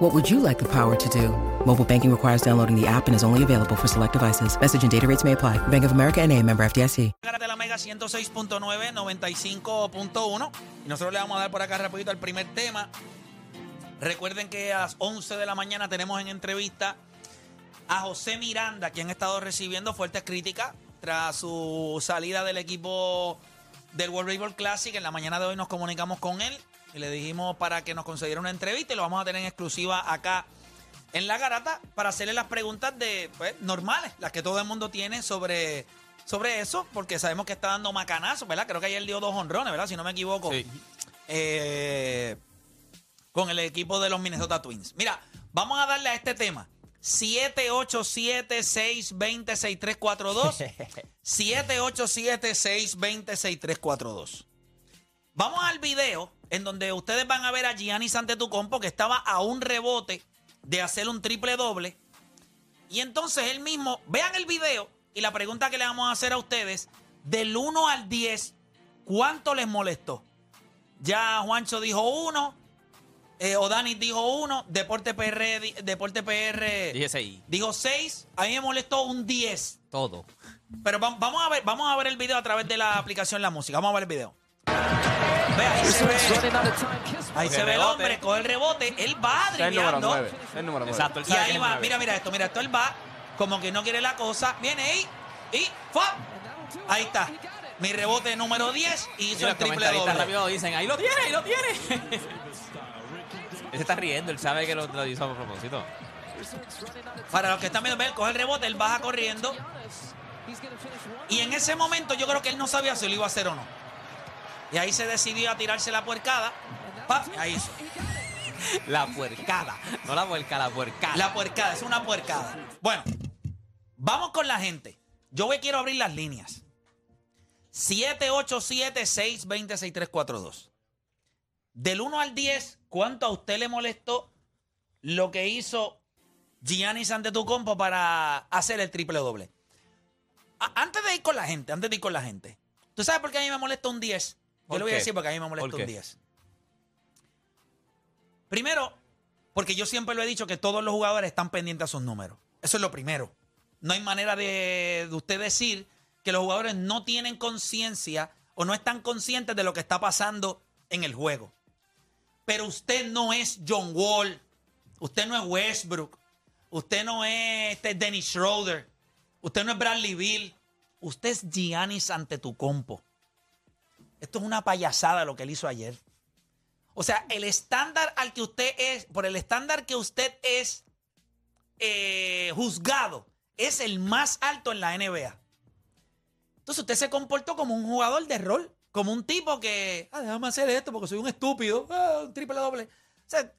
What would you like the power to do? Mobile banking requires downloading the app and is only available for select devices. Message and data rates may apply. Bank of America and a member FDIC. de la Mega 106.9, 95.1. Y nosotros le vamos a dar por acá rapidito primer tema. Recuerden que a las 11 de la mañana tenemos en entrevista a José Miranda, quien ha estado recibiendo fuertes críticas tras su salida del equipo del World Baseball Classic. En la mañana de hoy nos comunicamos con él y le dijimos para que nos concediera una entrevista y lo vamos a tener en exclusiva acá en la garata para hacerle las preguntas de pues, normales, las que todo el mundo tiene sobre, sobre eso, porque sabemos que está dando macanazos, ¿verdad? Creo que ayer dio dos honrones, ¿verdad? Si no me equivoco. Eh, con el equipo de los Minnesota Twins. Mira, vamos a darle a este tema. 787-620-6342. 787-620-6342. Vamos al video en donde ustedes van a ver a Giannis Antetokounmpo que estaba a un rebote de hacer un triple doble. Y entonces él mismo, vean el video y la pregunta que le vamos a hacer a ustedes, del 1 al 10, ¿cuánto les molestó? Ya Juancho dijo 1, eh, O'Dani dijo 1, Deporte PR, Deporte PR dijo 6, a mí me molestó un 10. Todo. Pero va- vamos a ver, vamos a ver el video a través de la aplicación La Música. Vamos a ver el video. Ve, ahí se ve, ahí Coge se el ve el rebote. hombre, coge el rebote, él va Es el número dribleando. 9. Es el número 9. Exacto, él Y sabe ahí es va, nueve. mira, mira esto, mira esto, él va como que no quiere la cosa, viene ahí y ¡fua! Ahí está. Mi rebote número 10 y Y hizo los el triple comentaristas doble. rápido dicen, ahí lo tiene, ahí lo tiene. él se está riendo, él sabe que lo, lo hizo a propósito. Para los que están viendo, ve, él coge el rebote, él baja corriendo. Y en ese momento yo creo que él no sabía si lo iba a hacer o no. Y ahí se decidió a tirarse la puercada. ¡Pap! y Ahí hizo. La puercada. No la puerca, la puercada. La puercada, es una puercada. Bueno, vamos con la gente. Yo voy, quiero abrir las líneas. 787-620-6342. Del 1 al 10, ¿cuánto a usted le molestó lo que hizo Giannis Antetokounmpo para hacer el triple doble? A- antes de ir con la gente, antes de ir con la gente. ¿Tú sabes por qué a mí me molesta un 10? Yo ¿Por le voy a decir porque a mí me molesta ¿Por un qué? 10. Primero, porque yo siempre lo he dicho que todos los jugadores están pendientes a sus números. Eso es lo primero. No hay manera de, de usted decir que los jugadores no tienen conciencia o no están conscientes de lo que está pasando en el juego. Pero usted no es John Wall, usted no es Westbrook, usted no es este Dennis Schroeder, usted no es Bradley Bill, usted es Giannis Antetokounmpo. Esto es una payasada lo que él hizo ayer. O sea, el estándar al que usted es, por el estándar que usted es eh, juzgado, es el más alto en la NBA. Entonces usted se comportó como un jugador de rol, como un tipo que, ah, déjame hacer esto porque soy un estúpido, ah, un triple doble. O sea,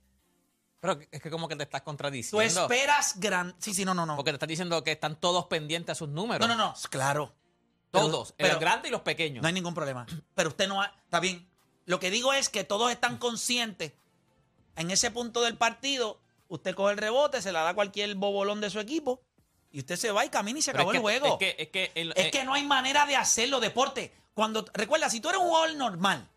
Pero es que como que te estás tú contradiciendo. esperas gran... Sí, sí, no, no, no. Porque te estás diciendo que están todos pendientes a sus números. No, no, no, claro. Todos. pero- los grandes y los pequeños. No hay ningún problema. Pero usted no ha... Está bien. Lo que digo es que todos están conscientes. En ese punto del partido, usted coge el rebote, se la da a cualquier bobolón de su equipo y usted se va y camina y se Pero acabó es el que- juego. Es que, es que, el- Es eh, que no hay manera de hacerlo, deporte. Cuando, recuerda, si tú eres un jugador normal,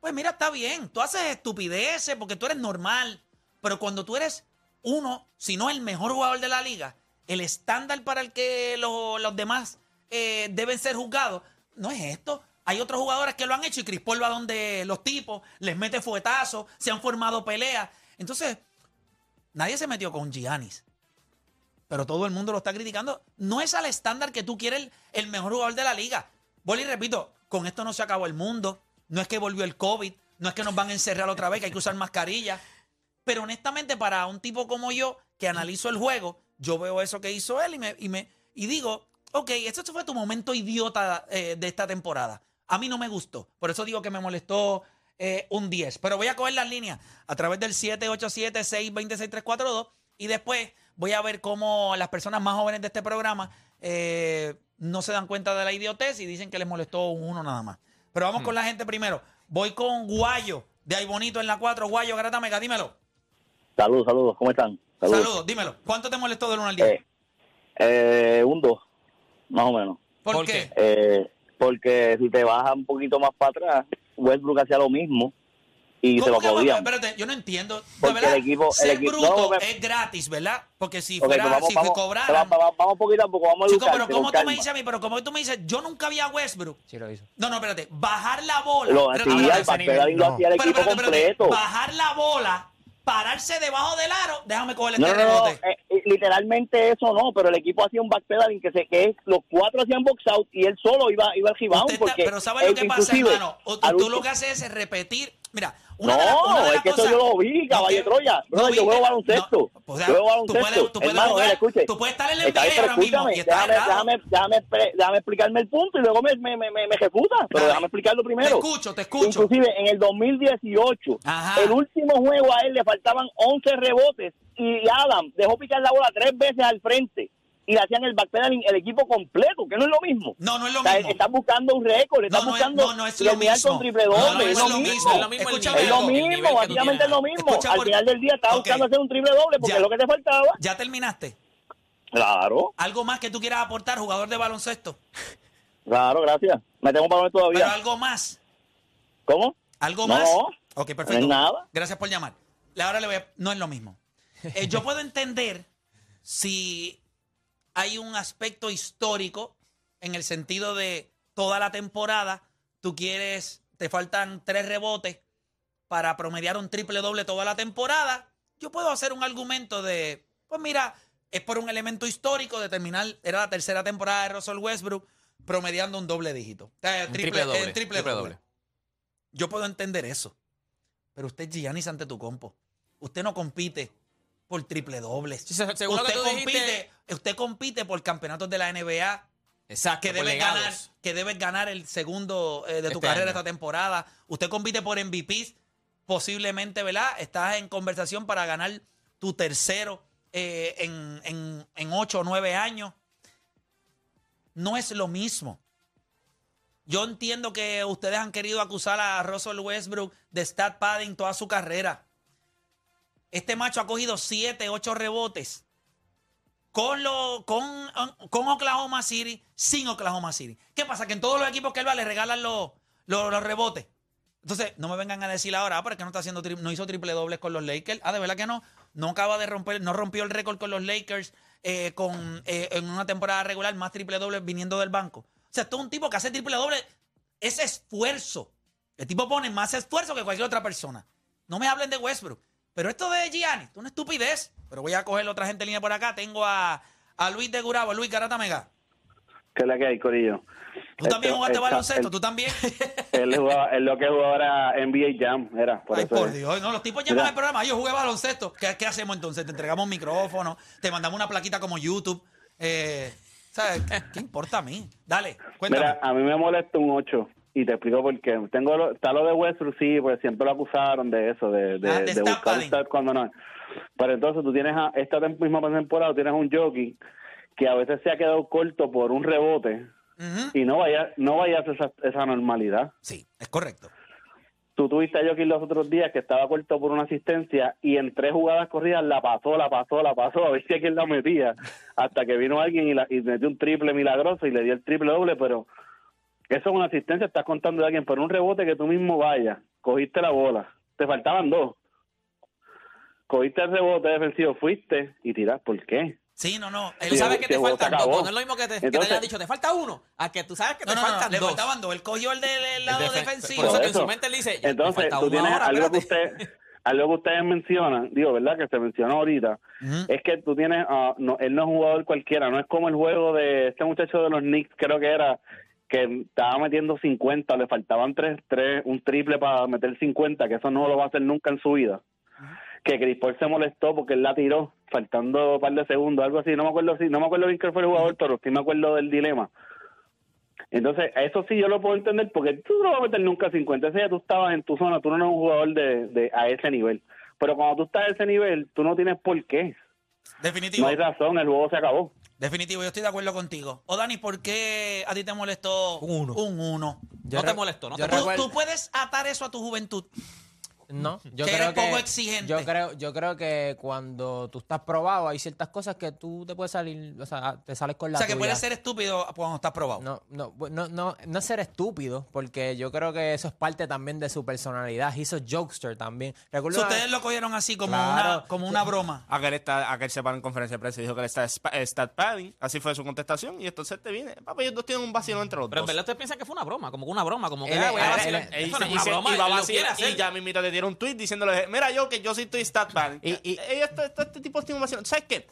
pues mira, está bien. Tú haces estupideces porque tú eres normal. Pero cuando tú eres uno, si no el mejor jugador de la liga, el estándar para el que lo- los demás eh, deben ser juzgados, no es esto. Hay otros jugadores que lo han hecho y Chris Paul va donde los tipos, les mete fuetazos, se han formado peleas. Entonces, nadie se metió con Giannis pero todo el mundo lo está criticando. No es al estándar que tú quieres el, mejor jugador de la liga. Y repito, con esto no se acabó el mundo. No es que volvió el COVID. No es que nos van a encerrar otra vez, que hay que usar mascarilla. Pero honestamente, para un tipo como yo, que analizo el juego, yo veo eso que hizo él y, me, y, me, y digo, ok, este fue tu momento idiota eh, de esta temporada. A mí no me gustó. Por eso digo que me molestó eh, un 10. Pero voy a coger las líneas a través del 787-626-342 y después voy a ver cómo las personas más jóvenes de este programa eh, no se dan cuenta de la idiotez y dicen que les molestó un uno nada más. Pero vamos con la gente primero. Voy con Guayo, de ahí bonito en la 4. Guayo, Garata Mega, dímelo. Saludos, saludos, ¿cómo están? Saludos. dímelo. ¿Cuánto te molestó del 1 al 10? Eh, eh, un 2, más o menos. ¿Por, ¿por qué? Eh, porque si te bajas un poquito más para atrás, Westbrook hacía lo mismo y se ¿Cómo lo podían. Espérate, yo no entiendo. De Porque verdad, el equipo- el ser equipo- bruto no, me- es gratis, ¿verdad? Porque si fuera, vamos, si vamos, cobraran... vamos, vamos poquito a poco, vamos a Chico, pero con ¿cómo tú me calma. dices a mí? Pero como tú me dices, yo nunca vi a Westbrook. Sí, lo hizo. No, no, espérate. Bajar la bola. Lo hacía, el no. el Pero, equipo espérate. completo. Bajar la bola, pararse debajo del aro, déjame cogerle No, este no, no, rebote. eh, eh, literalmente eso no, pero el equipo hacía un backpedaling que se que los cuatro hacían box out y él solo iba iba al rebound porque pero ¿sabes lo que pasa, hermano? O- tú, último- lo que haces es repetir. Mira, una de las, una No, de es que eso cosas- yo lo vi, caballo Troya. Brother, yo viste- juego baloncesto. no, pues, Yo juego baloncesto. tú puedes Hermano, jugar, escuche. tú puedes estar en el Está NBA pero ahora mismo y déjame, déjame, déjame, déjame explicarme el punto y luego me, me, me, me, me refuta, pero Dale. déjame explicarlo primero. Te escucho, te escucho. Inclusive en el 2018, Ajá. el último juego a él le faltaban 11 rebotes y Adam dejó picar la bola tres veces al frente y le hacían el backpedaling el equipo completo, que no es lo mismo. No, no es lo O sea, mismo. Estás buscando un récord, estás no, no, es- buscando no, no es lo mismo. con triple doble, no, es, es lo mismo. Es lo mismo Es lo mismo, básicamente es lo mismo. Escucha, Al final del día Ok. buscando hacer un triple doble porque Ya. es lo que te faltaba. ¿Ya terminaste? Claro, ¿Algo más que tú quieras aportar, jugador de baloncesto? claro, gracias. Me tengo para Pero todavía. algo más. ¿Cómo? ¿Algo más? no Ok, es perfecto. nada. Gracias por llamar. Ahora le voy a- No es lo mismo. Eh, yo puedo entender si hay un aspecto histórico en el sentido de toda la temporada, tú quieres, te faltan tres rebotes para promediar un triple doble toda la temporada. Yo puedo hacer un argumento de, pues mira, es por un elemento histórico de terminar, era la tercera temporada de Russell Westbrook promediando un doble dígito. Eh, Un triple doble. eh, triple triple doble. doble. Yo puedo entender eso. Pero usted es Giannis ante tu compo. Usted no compite por triple dobles. Sí, se- según lo usted, que tú compite, dijiste- usted compite por campeones de la NBA Exacto. que por debes legados. ganar, que debes ganar el segundo eh, de tu Este carrera año. esta temporada. Usted compite por MVPs. Posiblemente, ¿verdad? Estás en conversación para ganar tu tercero eh, en, en, en ocho o nueve años. No es lo mismo. Yo entiendo que ustedes han querido acusar a Russell Westbrook de stat padding toda su carrera. Este macho ha cogido 7, 8 rebotes con, lo, con, con Oklahoma City, sin Oklahoma City. ¿Qué pasa? Que en todos los equipos que él va le regalan los, los, los rebotes. Entonces, no me vengan a decir ahora, ah, pero es que no está haciendo no hizo triple dobles con los Lakers. Ah, de verdad que no. No acaba de romper, no rompió el récord con los Lakers eh, con, eh, en una temporada regular, más triple dobles viniendo del banco. O sea, esto es un tipo que hace triple doble. Es esfuerzo. El tipo pone más esfuerzo que cualquier otra persona. No me hablen de Westbrook. Pero esto de Gianni, es una estupidez. Pero voy a coger otra gente en línea por acá. Tengo a, a Luis de Gurabo. Luis Garata Mega. ¿Qué es la que hay, Corillo? Tú también jugaste baloncesto, tú también. Él, jugaba, él lo que jugaba era NBA Jam, era. Por Ay, eso por es. Dios. No, los tipos llaman al programa. Yo jugué baloncesto. ¿Qué, qué hacemos entonces? Te entregamos un micrófono, te mandamos una plaquita como YouTube. Eh, ¿Sabes? ¿Qué, qué importa a mí? Dale, cuéntame. Mira, a mí me molesta un 8 y te explico por qué. Tengo lo, está lo de Westbrook, sí, pues siempre lo acusaron de eso, de, de, Ah, de buscar stat cuando no. Pero entonces tú tienes a, esta misma temporada tienes un jockey que a veces se ha quedado corto por un rebote y no vaya no vaya a hacer esa, esa normalidad. Sí, es correcto. Tú tuviste a Jokic los otros días que estaba corto por una asistencia y en tres jugadas corridas la pasó, la pasó, la pasó, a ver si a quién la metía, hasta que vino alguien y, la, y metió un triple milagroso y le dio el triple doble, pero eso es una asistencia, estás contando de alguien, pero un rebote que tú mismo vayas, cogiste la bola, te faltaban dos, cogiste el rebote defensivo, fuiste y tiras, ¿por qué? Sí, no, no. Él Sí, sabe que te faltan dos. No es lo mismo que te, que te Entonces- hayan dicho, te falta uno. A que tú sabes que No, te no, no, faltan le dos. faltaban dos. Él cogió el del El lado defen- defensivo. Por eso que en su mente él dice, ya, Entonces, falta tú tienes ahora, algo que usted, algo que ustedes mencionan, digo, ¿verdad? Que se mencionó ahorita, es que tú tienes, ah, no, él no es un jugador cualquiera, no es como el juego de este muchacho de los Knicks, creo que era, que estaba metiendo 50, le faltaban tres, tres, un triple para meter 50, que eso no lo va a hacer nunca en su vida. Que Chris Paul se molestó porque él la tiró, faltando un par de segundos, algo así, no me acuerdo si, no me acuerdo bien quién fue el jugador, pero sí me acuerdo del dilema. Entonces, eso sí yo lo puedo entender porque tú no vas a meter nunca 50. Ese día tú estabas en tu zona, tú no eres un jugador de, de a ese nivel. Pero cuando tú estás a ese nivel, tú no tienes por qué. Definitivo. No hay razón, el juego se acabó. Definitivo, yo estoy de acuerdo contigo. O Dani, ¿por qué a ti te molestó Un uno. Un uno? No te molestó, no te tú puedes atar eso a tu juventud. No, yo Que creo eres que poco exigente. Yo creo, yo creo que cuando tú estás probado hay ciertas cosas que tú te puedes salir, o sea, te sales con la o sea, que puedes ser estúpido cuando estás probado. No, no, bu- no, no, no es ser estúpido, porque yo creo que eso es parte también de su personalidad. Hizo jokester también. Recuerdo ustedes lo cogieron así como, Claro. una, como una broma. Aquel, está, aquel se paró en conferencia de prensa y dijo que él está spa- stat padding. Así fue su contestación. Y entonces te viene. Papi, ellos dos tienen un vacío entre los Pero en dos. verdad ustedes piensan que fue una broma, como que una broma, como que Él- ah, él- él- Él una broma, y él va a lo y dieron un tweet diciéndole, mira yo que yo sí estoy stat padding. Y- y- Ellos, este, este- este tipo un vacío. ¿Sabes qué?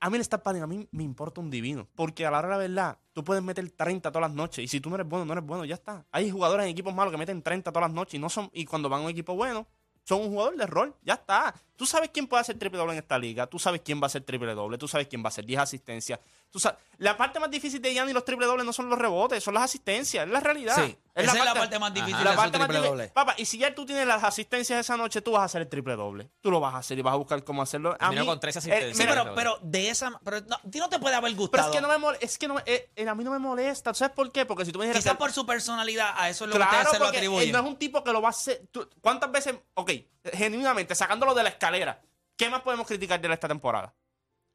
A mí el stat padding a mí me importa un divino. Porque a la hora de la verdad, tú puedes meter 30 todas las noches. Y si tú no eres bueno, no eres bueno, ya está. Hay jugadores en equipos malos que meten 30 todas las noches y no son y cuando van a un equipo bueno, son un jugador de rol. Ya está. Tú sabes quién puede hacer triple doble en esta liga. Tú sabes quién va a hacer triple doble. Tú sabes quién va a hacer 10 asistencias. Tú sabes, la parte más difícil de Gianni y los triple dobles no son los rebotes, son las asistencias. Es la realidad. Sí, esa es la parte más difícil la de parte más triple difícil- doble. Papá, y si ya tú tienes las asistencias esa noche, tú vas a hacer el triple doble. Tú lo vas a hacer y vas a buscar cómo hacerlo. A mí- con 13 eh, asistencias. Mira, pero, pero de esa. Pero no, a ti no te puede haber pero gustado. es que no me molesta, es que no eh, eh, a mí no me molesta. ¿Tú ¿Sabes por qué? Porque si tú me dijeras Quizás que- por su personalidad, a eso es lo que Claro, ustedes se lo porque él atribuyen. no es un tipo que lo va a hacer. tú- ¿Cuántas veces, ok, genuinamente, sacándolo de la escalera, ¿qué más podemos criticar de esta temporada?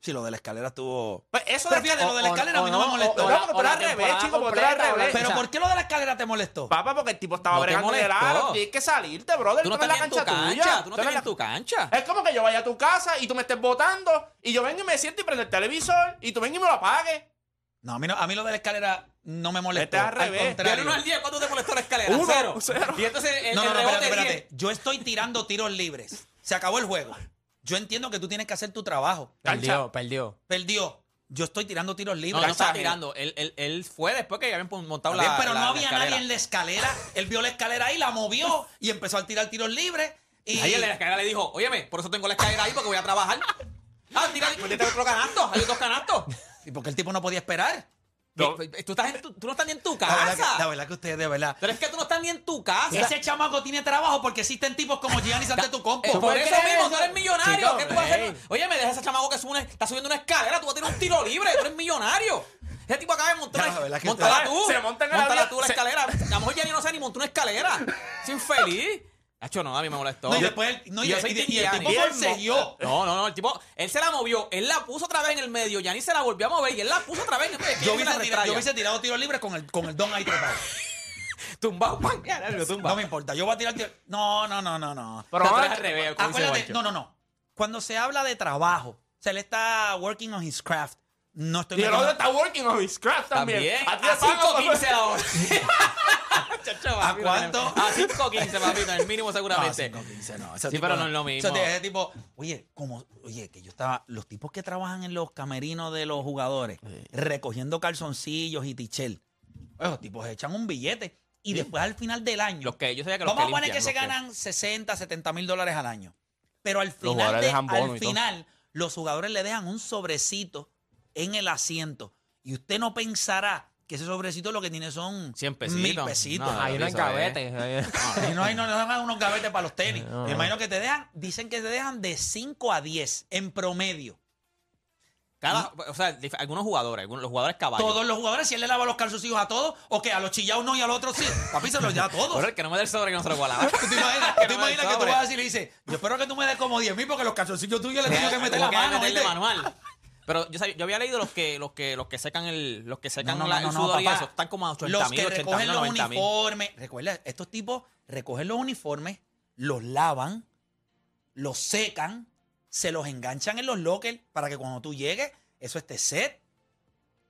Sí, lo de la escalera estuvo. Pues eso Pero de fíjate, lo de la escalera a mí no me molestó. o- No, o porque tú la eres al revés, chico, porque al revés. Pero ¿por qué lo de la escalera te molestó? Papá, porque el tipo estaba No bregando el aro. Tienes que salirte, brother. Tú no estás en la cancha tuya. tú no estás en tu cancha. Es como que yo vaya a tu casa y tú me estés votando y yo vengo y me siento y prendo el televisor y tú vengas y me lo apagues. No, a mí, no, a mí lo de la escalera no me molestó. Vete al revés. contrario. Del 1 al 10, ¿cuánto te molestó la escalera? Uno, cero. cero. Y entonces el, No, no, el no, rebote espérate, 10. espérate. Yo estoy tirando tiros libres. Se acabó el juego. Yo entiendo que tú tienes que hacer tu trabajo. Perdió, perdió. Perdió. Yo estoy tirando tiros No, libres. no estaba Cancha tirando. Él, él, él fue después que ya habían montado la bien, pero la- no había nadie en la escalera. Él vio la escalera ahí, la movió y empezó a tirar tiros libres. Y Ahí en la escalera le dijo, óyeme, por eso tengo la escalera ahí porque voy a trabajar. Ah, tira, métete otro canasto. Hay otros canastos. ¿Y porque el tipo no podía esperar. Tú, estás en tu- tú no estás ni en tu La verdad, que, casa. la verdad que ustedes, de verdad. Pero es que tú no estás ni en tu casa. Ese chamaco tiene trabajo porque existen tipos como Gianni Antetokounmpo. Eh, por eso mismo, tú eres millonario. Chico, ¿Qué tú vas a hacer? Oye, me deja ese chamaco que sube una- está subiendo una escalera. Tú vas a tener un tiro libre. Tú eres millonario. Ese tipo acaba de montar la Montala tú. se monta en avión, tú la se- escalera. A lo mejor Gianni no sabe ni montar una escalera. Es infeliz. Hacho, no, a mí me molestó. No, y después él- no, y- y- y- el tipo. No, no, no, el tipo, él se la movió, él la puso otra vez en el medio, Gianni se la volvió a mover y él la puso otra vez en el medio. Yo ¿Quién hubiese, tirado, tirado tiros libres con el, con el don ahí. Tumbado, lo tumba. No me importa, yo voy a tirar tiros. No, no, no, no, no. Pero vamos al revés, Acuérdate, no, no, no. Cuando se habla de trabajo, se le está working on his craft. No estoy Y el otro está working on his craft también. También. A ti A te pagan por- 5.15 ahora. Chacho, ¿A papi, cuánto? A 5.15, papito, el mínimo No, seguramente. 5.15 no. Ese Sí, tipo pero no es lo mismo. Ese, tipo, oye, como, oye, que yo estaba, los tipos que trabajan en los camerinos de los jugadores, recogiendo calzoncillos y tichel, esos tipos echan un billete y después al final del año, Los que yo sabía que los vamos a poner que se los que- ganan 60, 70 mil dólares al año. Pero al final, de- al final los jugadores le dejan un sobrecito en el asiento. Y usted no pensará que ese sobrecito lo que tiene son 100 pesitos. mil pesitos. No, Hay uno en eso es. gavete. Y no hay no, no dan unos gavetes para los tenis. No. Me imagino que te dejan, dicen que te dejan de 5 a 10 en promedio. Cada, o sea, algunos jugadores, algunos, los jugadores caballos. Todos los jugadores, si él le lava los calzoncillos a todos, o que a los chillados no y al otro sí. Papi se los da a todos. Bueno, el que no me dé el sobre que no se lo voy a lavar. ¿Tú te imaginas, Que tú te no imaginas que vas a decir y le dices, yo espero que tú me des como 10 mil porque los calzoncillos tuyos le tengo que meter la mano. meterle manual. Pero yo, sabía- yo había leído los que, los que, los que secan el, los que secan No, no, la- no, el no, sudor y papá. eso, están como a 80 Los mil, que 80 recogen mil, los 90 mil. uniformes. Recuerda, estos tipos recogen los uniformes, los lavan, los secan, se los enganchan en los lockers para que cuando tú llegues, eso esté set.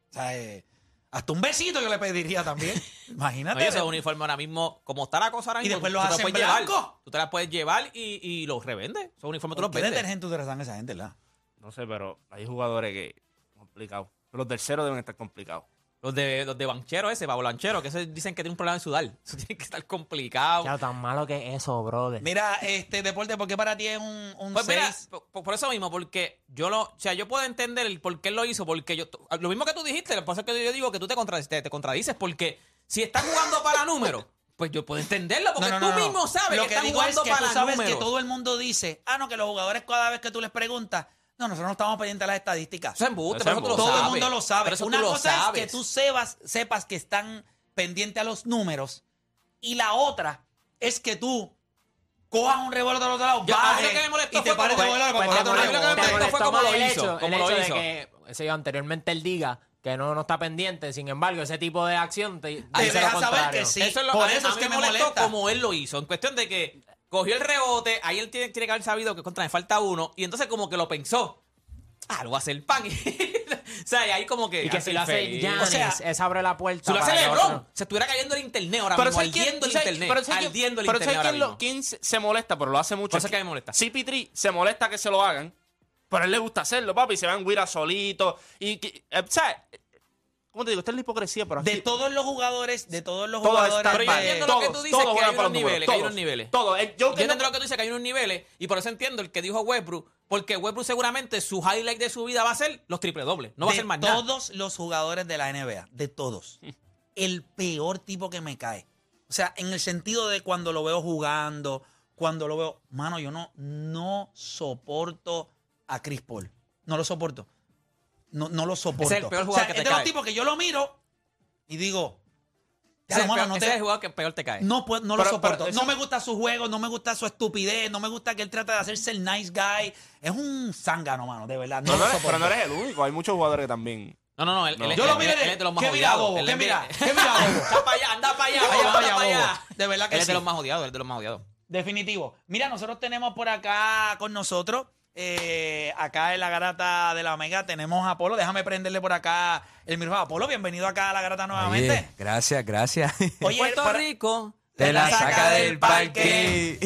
O sea, eh, hasta un besito yo le pediría también. No, Imagínate. y esos uniformes ahora mismo, como está la cosa ahora Y después los hacen blancos. Tú te las puedes llevar y, y los revendes. Esos uniformes tú ¿Por los qué vendes. detergente utilizan esa gente, verdad? No sé, pero hay jugadores que. Complicado. Los del cero deben estar complicados. Los de, los de banchero ese, Pablo Lanchero, que ese dicen que tiene un problema de sudar. Eso tiene que estar complicado. Ya, tan malo que es eso, brother. Mira, este deporte, ¿por qué para ti es un, un Pues mira, seis? por, por eso mismo, porque yo lo, o sea, yo puedo entender el por qué él lo hizo, porque yo, lo mismo que tú dijiste, por eso es que yo digo que tú te, contra- te, te contradices, porque si estás jugando para números, pues yo puedo entenderlo, porque No, no, tú no, no. mismo sabes Lo que, que estás digo es jugando que tú sabes números. que todo el mundo dice, ah, no, que los jugadores cada vez que tú les preguntas, No, nosotros no estamos pendientes de las estadísticas. Eso es embuste, Eso pero es eso tú lo Todo sabes. el mundo lo sabe. Pero eso tú Una lo cosa sabes. es que tú sepas, sepas que están pendientes a los números y la otra es que tú cojas un revólver del otro lado, Yo- a mí lo bajes que me molestó y te fue pares de como- volar Pues para te coger otro molestó- revólver. me molestó molestó como más lo el hizo, hecho- como el lo hecho de hizo. que ese anteriormente él diga que no, no está pendiente, sin embargo, ese tipo de acción te, Te dice lo deja saber contrario. que sí. Eso es lo Por a mí- eso a es mí que me me molestó molesta. como él lo hizo. En cuestión de que cogió el rebote, ahí él tiene, tiene que haber sabido que contra me falta uno, y entonces como que lo pensó. Ah, lo voy a hacer pan. o sea, y ahí como que. Y que si lo hace feliz. Giannis, O sea, eso abre la puerta Si lo hace LeBron, se estuviera cayendo el internet ahora Pero mismo, ¿sabes quién- ardiendo el ¿sabes- internet. pero ¿sabes quién- ardiendo el pero internet ¿sabes ahora quién, lo- mismo. quién se molesta, pero lo hace mucho? Por eso es que me molesta. CP3 se molesta que se lo hagan, pero a él le gusta hacerlo, papi. Se van Guira solito. Y, que- eh, ¿sabes? ¿Cómo te digo? Esta es la hipocresía, pero De así- todos los jugadores, de todos los todos jugadores. están Pero yo mal. entiendo lo que tú Todos, dices, todos que juegan hay para unos los números, niveles, que hay todos, unos niveles. Todos. El Yo Joker entiendo no- lo que tú dices, que hay unos niveles, y por eso entiendo el que dijo Westbrook, porque Westbrook seguramente su highlight de su vida va a ser los triple dobles, no va a de ser más nada. todos los jugadores de la NBA, de todos, el peor tipo que me cae. O sea, en el sentido de cuando lo veo jugando, cuando lo veo, mano, yo no, no soporto a Chris Paul. No lo soporto. No, no lo soporto. Es el peor O jugador sea, que te es de los cae. tipos que yo lo miro y digo, Ese es el mano, peor- no ese te- es el jugador que peor te cae. no, puedo- no lo Pero- soporto. pero eso- No me gusta su juego, no me gusta su estupidez, no me gusta que él trata de hacerse el nice guy. Es un zángano, mano, de verdad. No no, lo eres, soporto. pero no eres el único. Hay muchos jugadores que también. No, no, no. Él, No. él- Yo lo él- él de- es de los más ¿qué mira, odiados. bobo? Él ¿Qué es de- mira? ¿Qué mira, bobo? Anda para allá, anda para allá, Vaya, bobo, anda vaya, para allá. De verdad que Él es de sí. los más odiados, él es de los más odiados. Definitivo. Mira, nosotros tenemos por acá con nosotros, eh, acá en la garata de la Omega, tenemos a Apolo. Déjame prenderle por acá el micrófono. Apolo, bienvenido acá a la garata nuevamente. Oye, gracias, gracias. Oye, Puerto para- Rico. Te la saca del parque.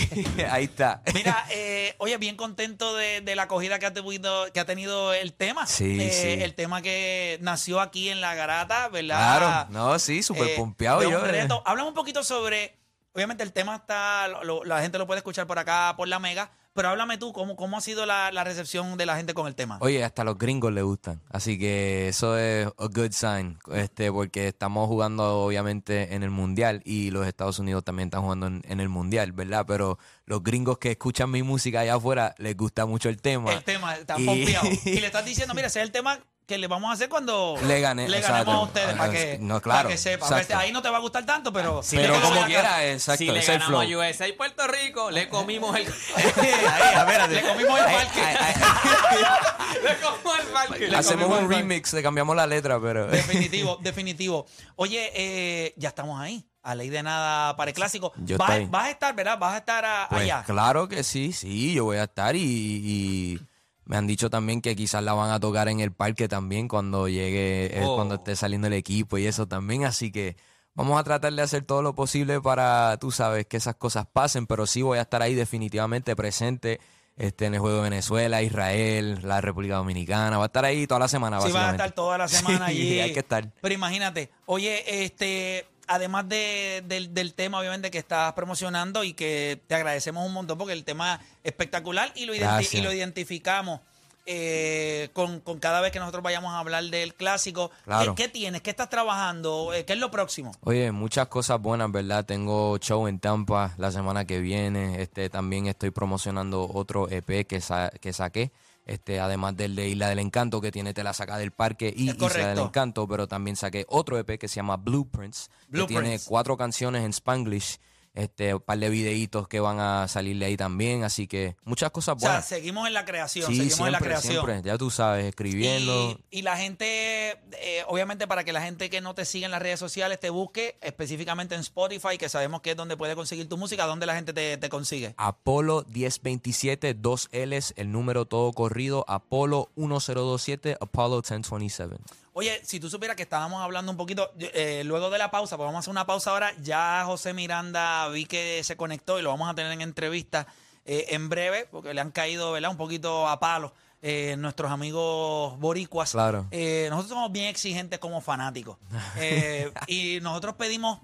Ahí está. Mira, eh, oye, bien contento de, de la acogida que ha, tenido, que ha tenido el tema. Sí, Eh, sí. El tema que nació aquí en la garata, ¿verdad? Claro, no, sí, súper Eh, pompeado yo. Háblame un poquito sobre. Obviamente el tema está. lo- lo- la gente lo puede escuchar por acá, por la mega. Pero háblame tú, ¿cómo, cómo ha sido la, la recepción de la gente con el tema? Oye, hasta los gringos le gustan. Así que eso es a good sign. Este, porque estamos jugando obviamente en el mundial y los Estados Unidos también están jugando en, en el mundial, ¿verdad? Pero los gringos que escuchan mi música allá afuera les gusta mucho el tema. el tema, está Y-. Y le estás diciendo, mira, ese es el tema que le vamos a hacer cuando Le gané, le exacto. ganemos a ustedes para Ah, que, no, para que sepa. exacto. Ahí no te va a gustar tanto, pero... Pero es que lo como quiera, exacto. si le el ganamos flow. a USA y Puerto Rico, le comimos el... Ahí. Le comimos el parque. le comimos el parque. Le Hacemos un parque. remix, le cambiamos la letra, pero. Definitivo, definitivo. Oye, eh, ya estamos ahí. A ley de nada para el clásico. Yo vas, estoy. vas a estar, ¿verdad? Vas a estar a- Pues allá. claro que sí, sí, yo voy a estar y, y me han dicho también que quizás la van a tocar en el parque también cuando llegue, eh, Oh. cuando esté saliendo el equipo y eso también, así que vamos a tratar de hacer todo lo posible para, tú sabes, que esas cosas pasen, pero sí voy a estar ahí definitivamente presente este, en el juego de Venezuela, Israel, la República Dominicana, va a estar ahí toda la semana. Sí, vas a estar toda la semana Sí, allí. hay que estar. Pero imagínate, oye, este, además de- del, del tema, obviamente, que estás promocionando y que te agradecemos un montón porque el tema es espectacular y lo, identi- y lo identificamos eh, con, con cada vez que nosotros vayamos a hablar del clásico. Claro. ¿Qué, qué tienes? ¿Qué estás trabajando? Eh, ¿Qué es lo próximo? Oye, muchas cosas buenas, ¿verdad? Tengo show en Tampa la semana que viene. Este, también estoy promocionando otro EP que, sa- que saqué. Este, además del de Isla del Encanto, que tiene Te la saca del parque y Isla del. Encanto, pero también saqué otro EP que se llama Blueprints, que tiene Blueprints. cuatro canciones en Spanglish, este, un par de videitos que van a salir de ahí también, así que muchas cosas O sea, buenas. seguimos en la creación, sí, seguimos siempre, en la creación. siempre, ya tú sabes, escribiendo. Y, y la gente, eh, obviamente para que la gente que no te sigue en las redes sociales te busque específicamente en Spotify, que sabemos que es donde puede conseguir tu música, ¿dónde la gente te, te consigue? Apolo 1027, dos L's, el número todo corrido, Apolo 1027, Apollo 1027. Oye, si tú supieras que estábamos hablando un poquito, eh, luego de la pausa, pues vamos a hacer una pausa ahora, ya José Miranda vi que se conectó y lo vamos a tener en entrevista eh, en breve, porque le han caído ¿verdad? un poquito a palo eh, nuestros amigos boricuas. Claro. Eh, nosotros somos bien exigentes como fanáticos. Eh, y nosotros pedimos,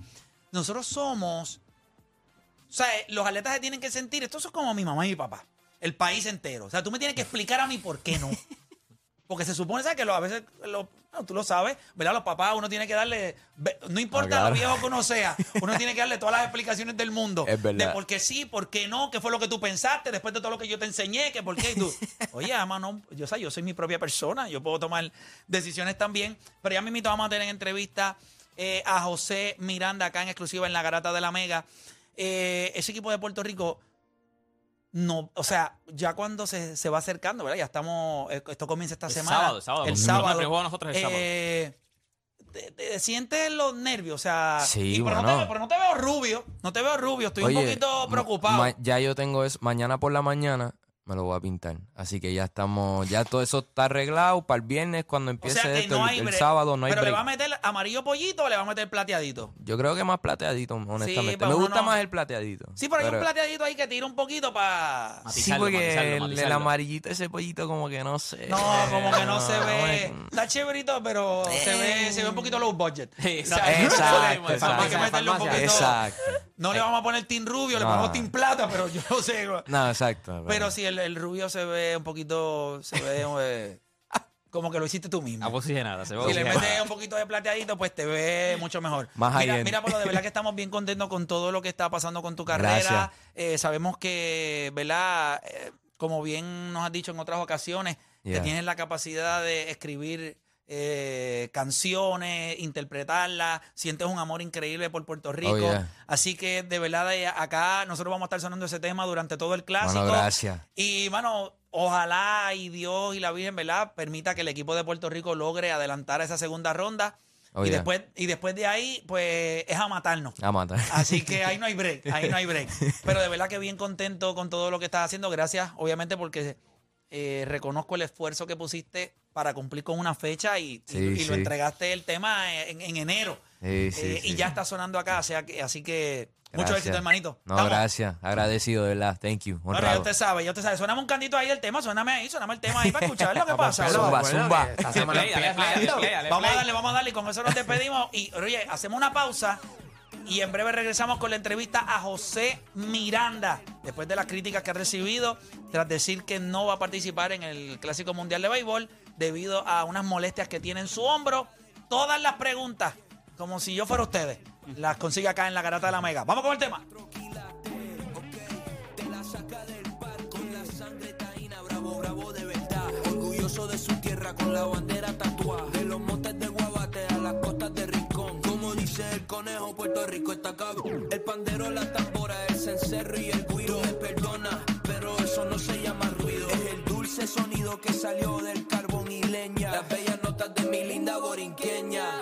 nosotros somos, o sea, los atletas se tienen que sentir, esto es como mi mamá y mi papá, el país entero. O sea, tú me tienes que explicar a mí por qué no. Porque se supone ¿sabes? que lo- a veces, lo- bueno, tú lo sabes, ¿verdad? Los papás, uno tiene que darle, no importa claro. lo viejo que uno sea, uno tiene que darle todas las explicaciones del mundo. Es verdad. De por qué sí, por qué no, qué fue lo que tú pensaste después de todo lo que yo te enseñé, que por qué y tú. Oye, ama, no, yo, sé, yo soy mi propia persona, yo puedo tomar decisiones también. Pero ya mismito vamos a tener en entrevista eh, a José Miranda acá en exclusiva en la Garata de la Mega. Eh, ese equipo de Puerto Rico no, o sea, ya cuando se, se va acercando, ¿verdad? Ya estamos, eh, esto comienza esta El semana. sábado, el sábado. El sábado. de nosotros es el Eh, te- te- sientes los nervios, o sea, Sí, y pero, no bueno. te, pero no te veo rubio, no te veo rubio, estoy un poquito preocupado. ya yo tengo eso. Mañana por la mañana me lo voy a pintar. Así que ya estamos, ya todo eso está arreglado. Para el viernes, cuando o empiece sea esto, no el- sábado, no hay Pero le va a meter amarillo pollito o le va a meter plateadito. Yo creo que más plateadito, honestamente. pero me gusta no- más el plateadito. Sí, pero hay un plateadito ahí que tira un poquito para... Sí, porque matizarlo, el, amarillito, ese pollito, como que no sé. No, como que no se ve. no, Está chéverito, pero se ve, se ve un poquito low budget. Exacto, Exacto, hay que exacto. meterle un Farmacia. poquito. Exacto. No le vamos a poner team rubio, le No. ponemos team plata, pero yo no sé. No, exacto. Pero sí, el, el rubio se ve un poquito, se ve eh, como que lo hiciste tú mismo. Oxigenada, se ve Si le oxigenada. metes un poquito de plateadito, pues te ve mucho mejor. Más mira, high-end. mira, por lo de verdad que estamos bien contentos con todo lo que está pasando con tu carrera. Eh, sabemos que, ¿verdad? Eh, como bien nos has dicho en otras ocasiones, que Yeah. tienes la capacidad de escribir eh, canciones, interpretarlas, sientes un amor increíble por Puerto Rico. Oh, yeah. Así que de verdad acá nosotros vamos a estar sonando ese tema durante todo el clásico. Bueno, gracias. Y, mano, ojalá y Dios y la Virgen, ¿verdad? Permita que el equipo de Puerto Rico logre adelantar a esa segunda ronda. Oh, y, yeah. después, y después de ahí, pues, es a matarnos. A matar. Así que ahí no hay break, ahí no hay break. Pero de verdad que bien contento con todo lo que estás haciendo. Gracias, obviamente, porque eh, reconozco el esfuerzo que pusiste para cumplir con una fecha y, y- Sí, y lo sí. entregaste el tema en, en enero. Sí, sí, Eh, Y sí. ya está sonando acá, o sea que, así que mucho Gracias. éxito, hermanito. No, Estamos. gracias. Agradecido, de verdad. Thank you. Bueno, ya Honrado. usted sabe, ya usted sabe. Suéname un cantito ahí el tema, suéname ahí, suéname el tema ahí para escuchar lo que pasa. Zumba, zumba. Vamos a darle, vamos a darle y con eso nos despedimos. Y oye, hacemos una pausa y en breve regresamos con la entrevista a José Miranda. Después de las críticas que ha recibido, tras decir que no va a participar en el Clásico Mundial de Béisbol debido a unas molestias que tiene en su hombro. Todas las preguntas, como si yo fuera ustedes, las consigue acá en la Garata de la Mega. Vamos con el tema. de su tierra con la bandera los montes de Guabate a las costas de Rincón. Como dice el conejo, Puerto Rico está. El pandero, la tambora, ese sonido que salió del carbón y leña. Las bellas notas de mi linda borinqueña